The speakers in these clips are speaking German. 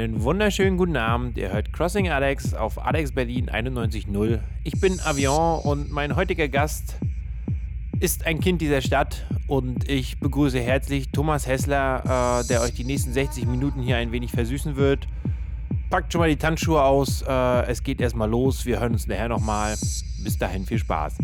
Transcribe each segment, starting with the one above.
Einen wunderschönen guten Abend. Ihr hört Crossing Alex auf Alex Berlin 91.0. Ich bin Avion und mein heutiger Gast ist ein Kind dieser Stadt und ich begrüße herzlich Thomas Hessler, äh, der euch die nächsten 60 Minuten hier ein wenig versüßen wird. Packt schon mal die Tanzschuhe aus. Äh, es geht erstmal los. Wir hören uns nachher nochmal. Bis dahin viel Spaß.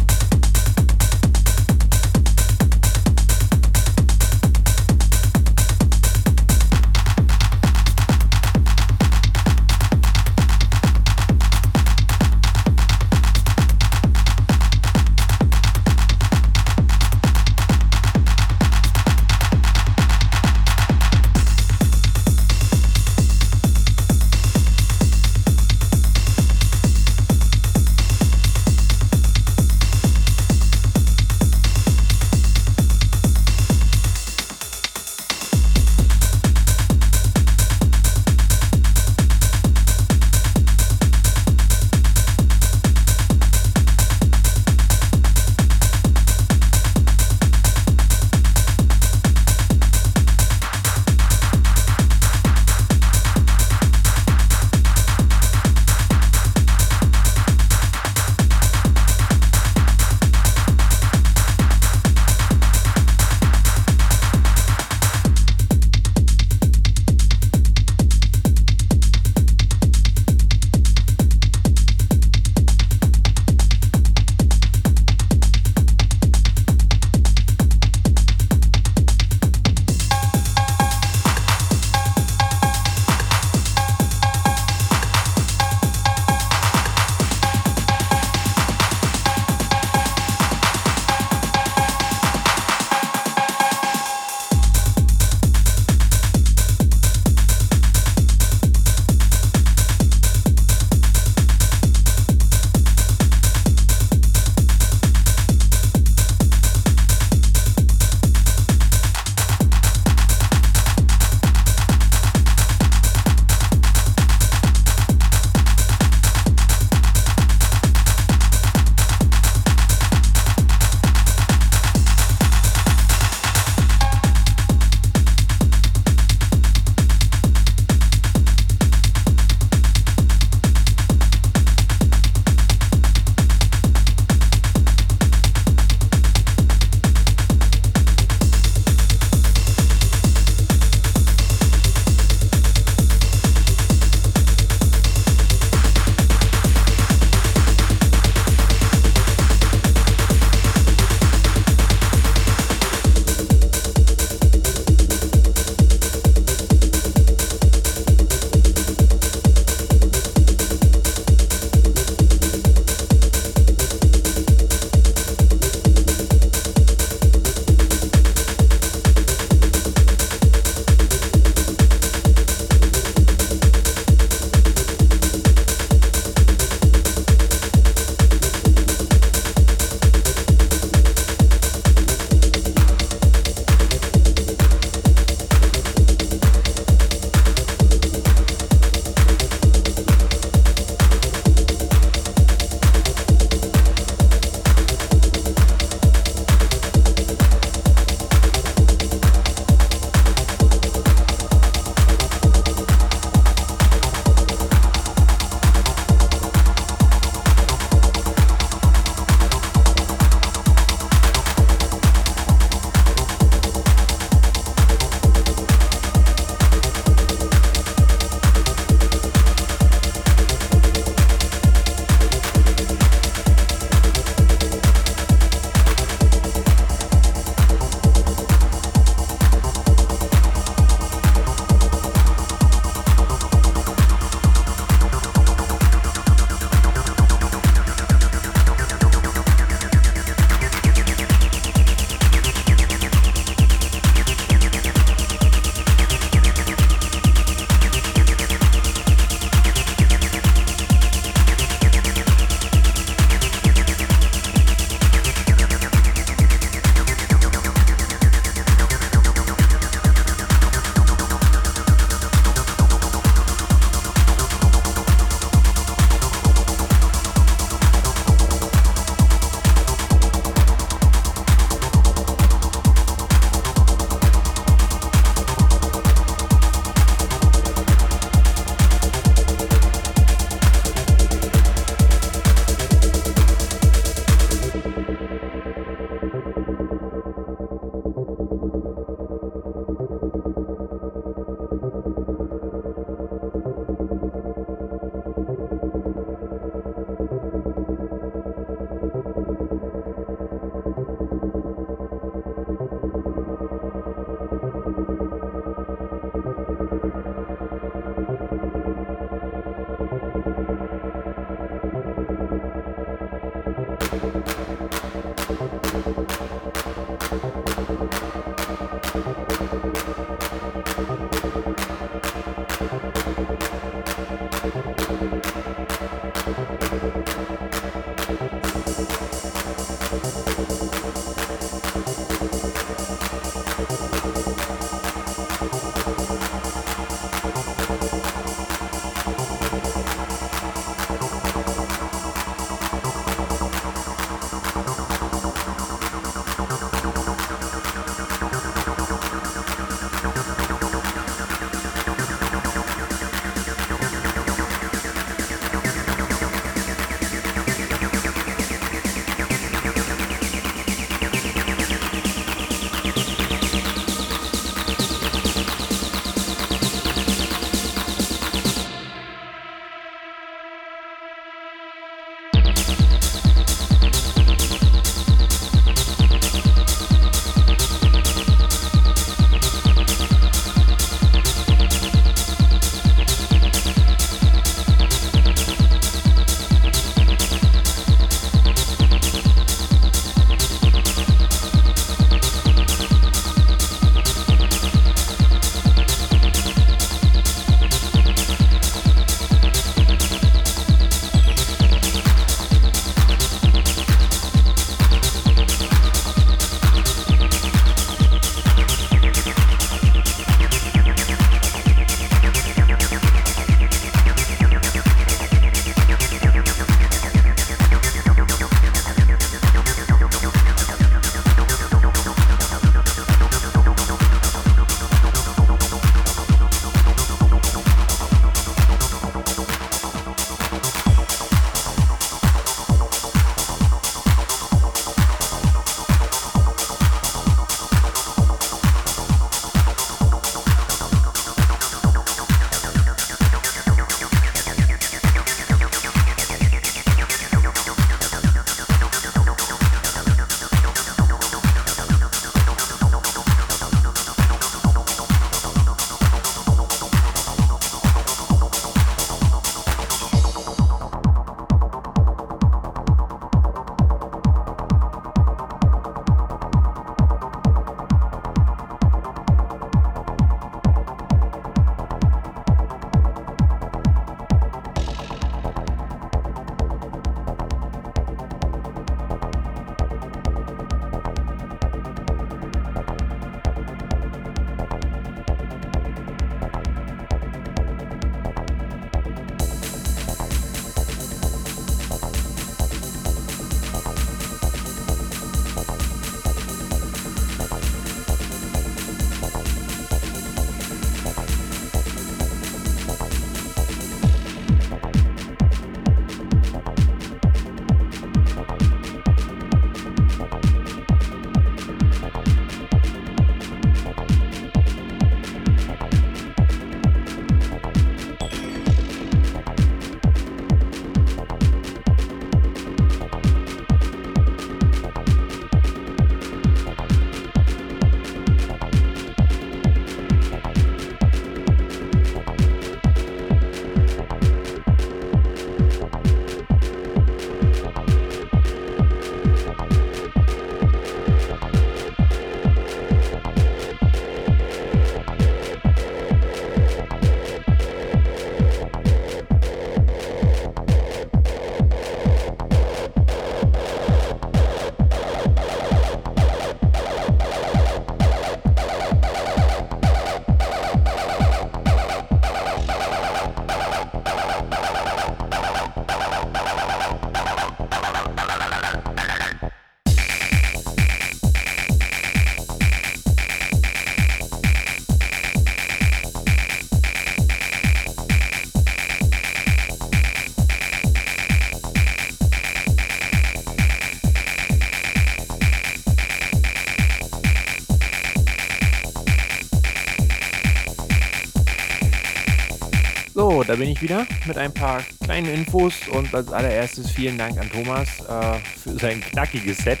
Bin ich wieder mit ein paar kleinen Infos und als allererstes vielen Dank an Thomas äh, für sein knackiges Set.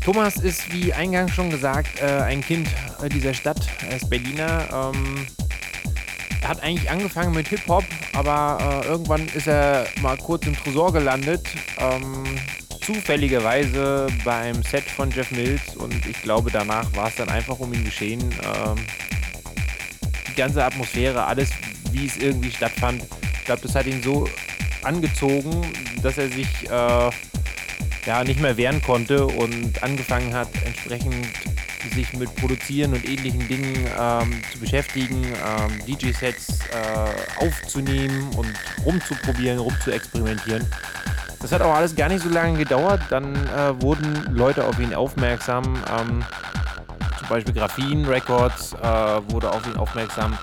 Thomas ist, wie eingangs schon gesagt, äh, ein Kind dieser Stadt. Er ist Berliner. Ähm, er hat eigentlich angefangen mit Hip-Hop aber äh, irgendwann ist er mal kurz im Tresor gelandet. Ähm, zufälligerweise beim Set von Jeff Mills und ich glaube, danach war es dann einfach um ihn geschehen. Ähm, die ganze Atmosphäre, alles, wie es irgendwie stattfand, ich glaube, das hat ihn so angezogen, dass er sich äh, ja, nicht mehr wehren konnte und angefangen hat, entsprechend sich mit Produzieren und ähnlichen Dingen ähm, zu beschäftigen, ähm, DJ-Sets äh, aufzunehmen und rumzuprobieren, rumzuexperimentieren. Das hat auch alles gar nicht so lange gedauert. Dann äh, wurden Leute auf ihn aufmerksam. Ähm, zum Beispiel Graphene Records äh, wurde auf ihn aufmerksam.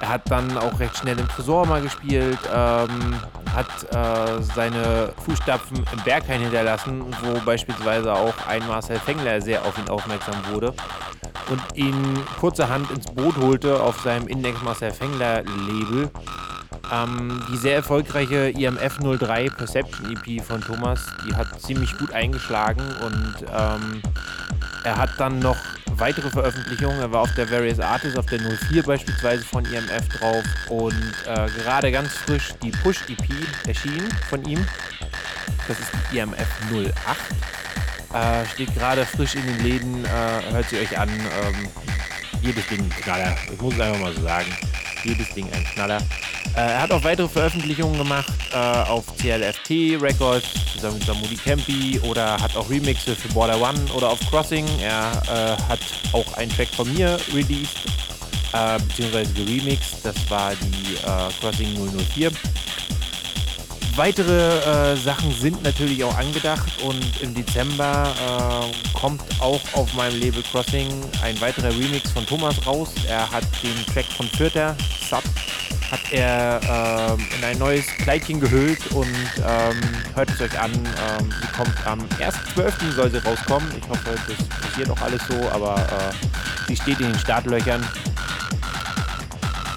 Er hat dann auch recht schnell im Tresor mal gespielt, ähm, hat äh, seine Fußstapfen im Berghain hinterlassen, wo beispielsweise auch ein Marcel Fengler sehr auf ihn aufmerksam wurde und ihn kurzerhand ins Boot holte auf seinem Index Marcel Fengler Label. Ähm, die sehr erfolgreiche IMF 03 Perception EP von Thomas, die hat ziemlich gut eingeschlagen und ähm, er hat dann noch weitere Veröffentlichungen. Er war auf der Various Artists, auf der 04 beispielsweise von IMF drauf und äh, gerade ganz frisch die Push EP erschienen von ihm. Das ist die IMF 08. Äh, steht gerade frisch in den Läden, äh, hört sie euch an. Ähm, jedes Ding Knaller. Ich muss es einfach mal so sagen. Jedes Ding ein Knaller. Äh, er hat auch weitere Veröffentlichungen gemacht äh, auf CLFT Records zusammen mit Samudi Campi oder hat auch Remixe für Border One oder auf Crossing. Er äh, hat auch einen Track von mir released, äh, beziehungsweise geremixed. Das war die äh, Crossing 004. Weitere äh, Sachen sind natürlich auch angedacht und im Dezember äh, kommt auch auf meinem Label Crossing ein weiterer Remix von Thomas raus. Er hat den Track von Fürther, Sub, hat er äh, in ein neues Kleidchen gehüllt und ähm, hört es euch an. Ähm, die kommt am 1.12. soll sie rauskommen. Ich hoffe, das passiert auch alles so, aber äh, sie steht in den Startlöchern.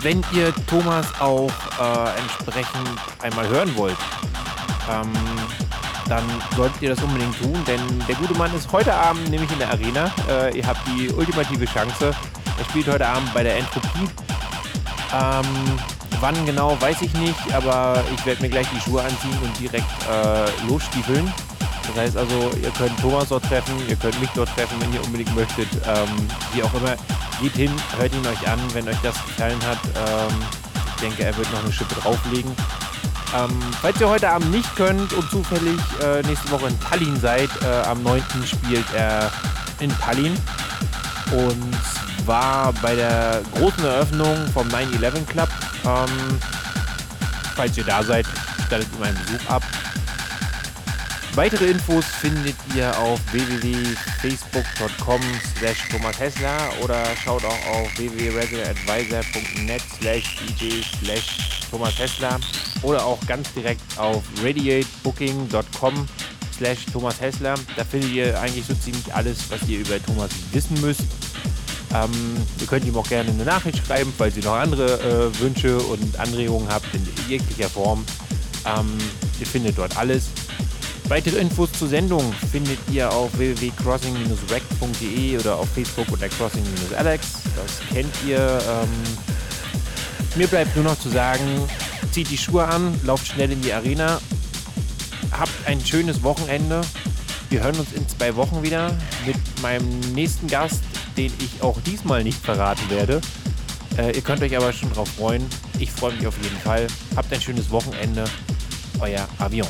Wenn ihr Thomas auch äh, entsprechend einmal hören wollt, ähm, dann solltet ihr das unbedingt tun, denn der gute Mann ist heute Abend nämlich in der Arena. Äh, ihr habt die ultimative Chance. Er spielt heute Abend bei der Entropie. Ähm, wann genau, weiß ich nicht, aber ich werde mir gleich die Schuhe anziehen und direkt äh, losstiefeln. Das heißt also, ihr könnt Thomas dort treffen, ihr könnt mich dort treffen, wenn ihr unbedingt möchtet. Ähm, wie auch immer, geht hin, hört ihn euch an, wenn euch das gefallen hat. Ähm, ich denke, er wird noch eine Schippe drauflegen. Ähm, falls ihr heute Abend nicht könnt und zufällig äh, nächste Woche in Tallinn seid, äh, am 9. spielt er in Tallinn. Und zwar bei der großen Eröffnung vom 9-11 Club. Ähm, falls ihr da seid, stattet ihm einen Besuch ab. Weitere Infos findet ihr auf www.facebook.com slash Thomas Hessler oder schaut auch auf www.residentadvisor.net slash dj slash Thomas Hessler oder auch ganz direkt auf radiatebooking.com slash Thomas Hessler. Da findet ihr eigentlich so ziemlich alles, was ihr über Thomas wissen müsst. Ähm, ihr könnt ihm auch gerne eine Nachricht schreiben, falls ihr noch andere äh, Wünsche und Anregungen habt in jeglicher Form. Ähm, ihr findet dort alles. Weitere Infos zur Sendung findet ihr auf www.crossing-rec.de oder auf Facebook unter crossing-alex. Das kennt ihr. Ähm, mir bleibt nur noch zu sagen, zieht die Schuhe an, lauft schnell in die Arena, habt ein schönes Wochenende. Wir hören uns in zwei Wochen wieder mit meinem nächsten Gast, den ich auch diesmal nicht verraten werde. Äh, ihr könnt euch aber schon drauf freuen. Ich freue mich auf jeden Fall. Habt ein schönes Wochenende. Euer Avion.